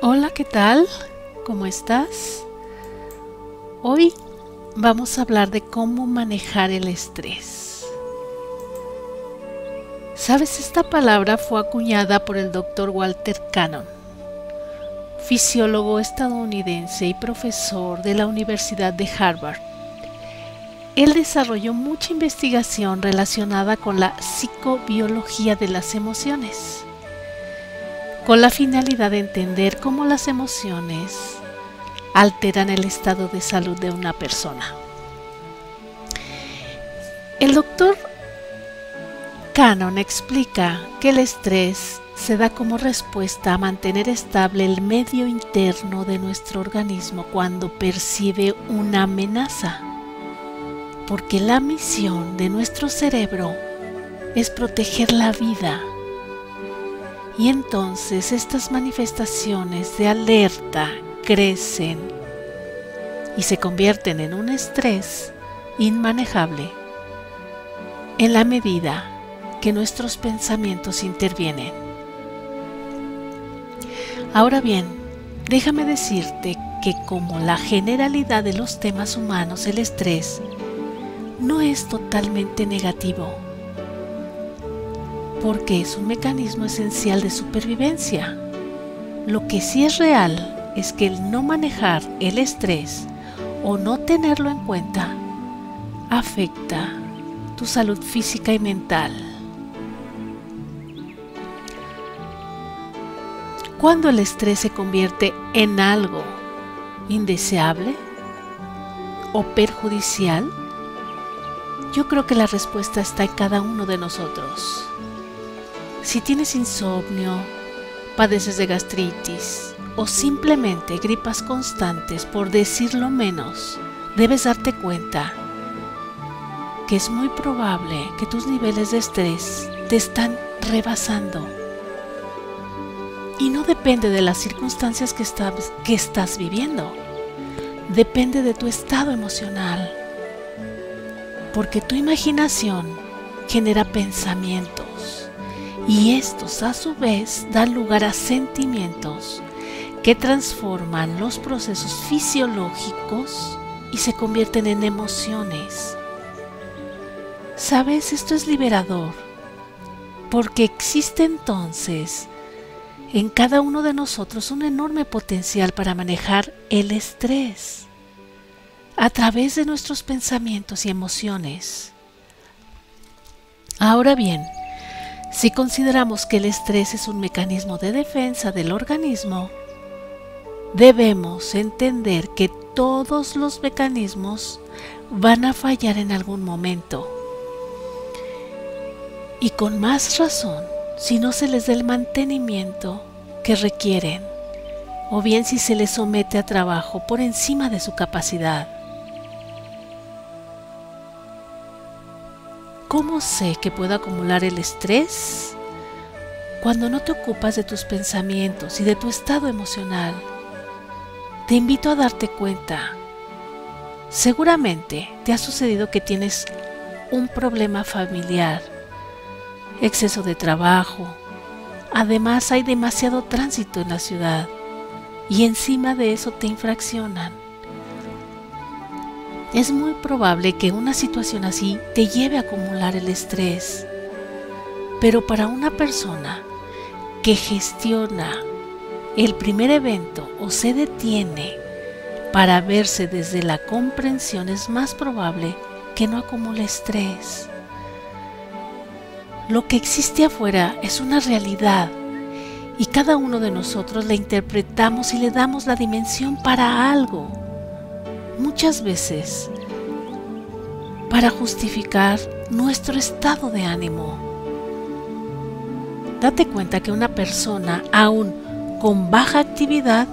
Hola, ¿qué tal? ¿Cómo estás? Hoy vamos a hablar de cómo manejar el estrés. Sabes, esta palabra fue acuñada por el doctor Walter Cannon, fisiólogo estadounidense y profesor de la Universidad de Harvard. Él desarrolló mucha investigación relacionada con la psicobiología de las emociones con la finalidad de entender cómo las emociones alteran el estado de salud de una persona. El doctor Cannon explica que el estrés se da como respuesta a mantener estable el medio interno de nuestro organismo cuando percibe una amenaza, porque la misión de nuestro cerebro es proteger la vida y entonces estas manifestaciones de alerta crecen y se convierten en un estrés inmanejable en la medida que nuestros pensamientos intervienen. Ahora bien, déjame decirte que como la generalidad de los temas humanos, el estrés no es totalmente negativo porque es un mecanismo esencial de supervivencia. Lo que sí es real es que el no manejar el estrés o no tenerlo en cuenta afecta tu salud física y mental. Cuando el estrés se convierte en algo indeseable o perjudicial, yo creo que la respuesta está en cada uno de nosotros. Si tienes insomnio, padeces de gastritis o simplemente gripas constantes, por decirlo menos, debes darte cuenta que es muy probable que tus niveles de estrés te están rebasando. Y no depende de las circunstancias que estás, que estás viviendo, depende de tu estado emocional, porque tu imaginación genera pensamientos y estos a su vez dan lugar a sentimientos que transforman los procesos fisiológicos y se convierten en emociones. ¿Sabes? Esto es liberador, porque existe entonces en cada uno de nosotros un enorme potencial para manejar el estrés a través de nuestros pensamientos y emociones. Ahora bien, si consideramos que el estrés es un mecanismo de defensa del organismo, debemos entender que todos los mecanismos van a fallar en algún momento. Y con más razón si no se les da el mantenimiento que requieren, o bien si se les somete a trabajo por encima de su capacidad. ¿Cómo sé que puedo acumular el estrés? Cuando no te ocupas de tus pensamientos y de tu estado emocional, te invito a darte cuenta. Seguramente te ha sucedido que tienes un problema familiar, exceso de trabajo, además hay demasiado tránsito en la ciudad y encima de eso te infraccionan es muy probable que una situación así te lleve a acumular el estrés. Pero para una persona que gestiona el primer evento o se detiene para verse desde la comprensión es más probable que no acumule estrés. Lo que existe afuera es una realidad y cada uno de nosotros la interpretamos y le damos la dimensión para algo muchas veces para justificar nuestro estado de ánimo. Date cuenta que una persona, aún con baja actividad,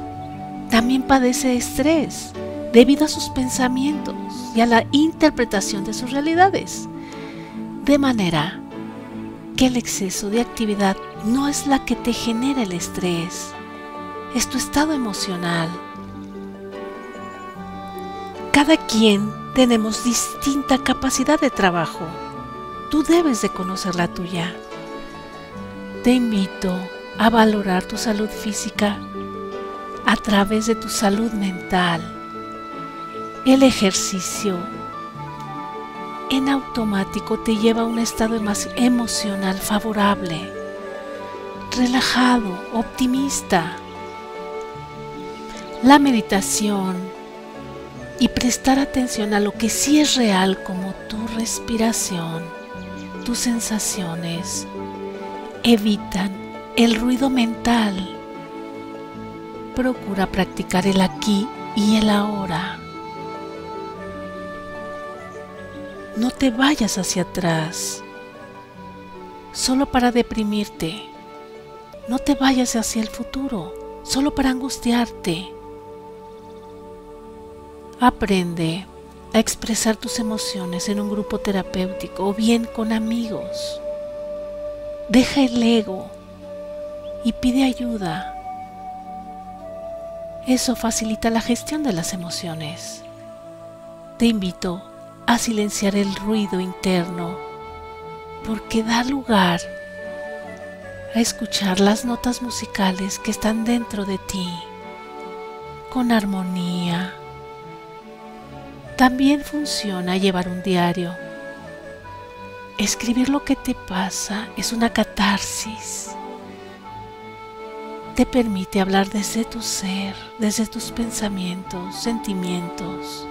también padece estrés debido a sus pensamientos y a la interpretación de sus realidades. De manera que el exceso de actividad no es la que te genera el estrés, es tu estado emocional cada quien tenemos distinta capacidad de trabajo. Tú debes de conocer la tuya. Te invito a valorar tu salud física a través de tu salud mental. El ejercicio en automático te lleva a un estado emocional favorable, relajado, optimista. La meditación y prestar atención a lo que sí es real como tu respiración, tus sensaciones, evitan el ruido mental. Procura practicar el aquí y el ahora. No te vayas hacia atrás solo para deprimirte. No te vayas hacia el futuro solo para angustiarte. Aprende a expresar tus emociones en un grupo terapéutico o bien con amigos. Deja el ego y pide ayuda. Eso facilita la gestión de las emociones. Te invito a silenciar el ruido interno porque da lugar a escuchar las notas musicales que están dentro de ti con armonía también funciona llevar un diario. Escribir lo que te pasa es una catarsis. Te permite hablar desde tu ser, desde tus pensamientos, sentimientos.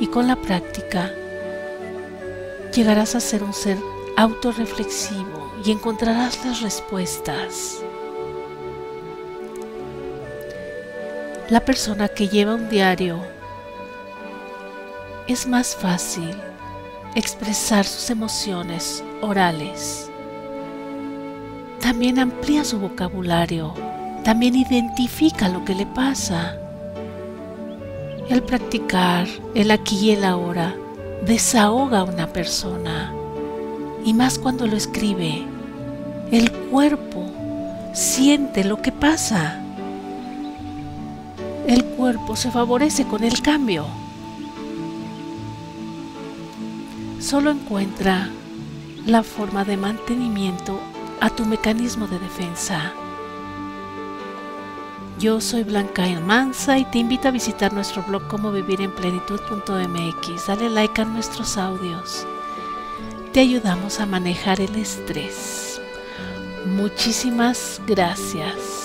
Y con la práctica llegarás a ser un ser autorreflexivo y encontrarás las respuestas. La persona que lleva un diario es más fácil expresar sus emociones orales. También amplía su vocabulario, también identifica lo que le pasa. El practicar el aquí y el ahora desahoga a una persona y más cuando lo escribe. El cuerpo siente lo que pasa. El cuerpo se favorece con el cambio. Solo encuentra la forma de mantenimiento a tu mecanismo de defensa. Yo soy Blanca Mansa y te invito a visitar nuestro blog como vivir en plenitud.mx. Dale like a nuestros audios. Te ayudamos a manejar el estrés. Muchísimas gracias.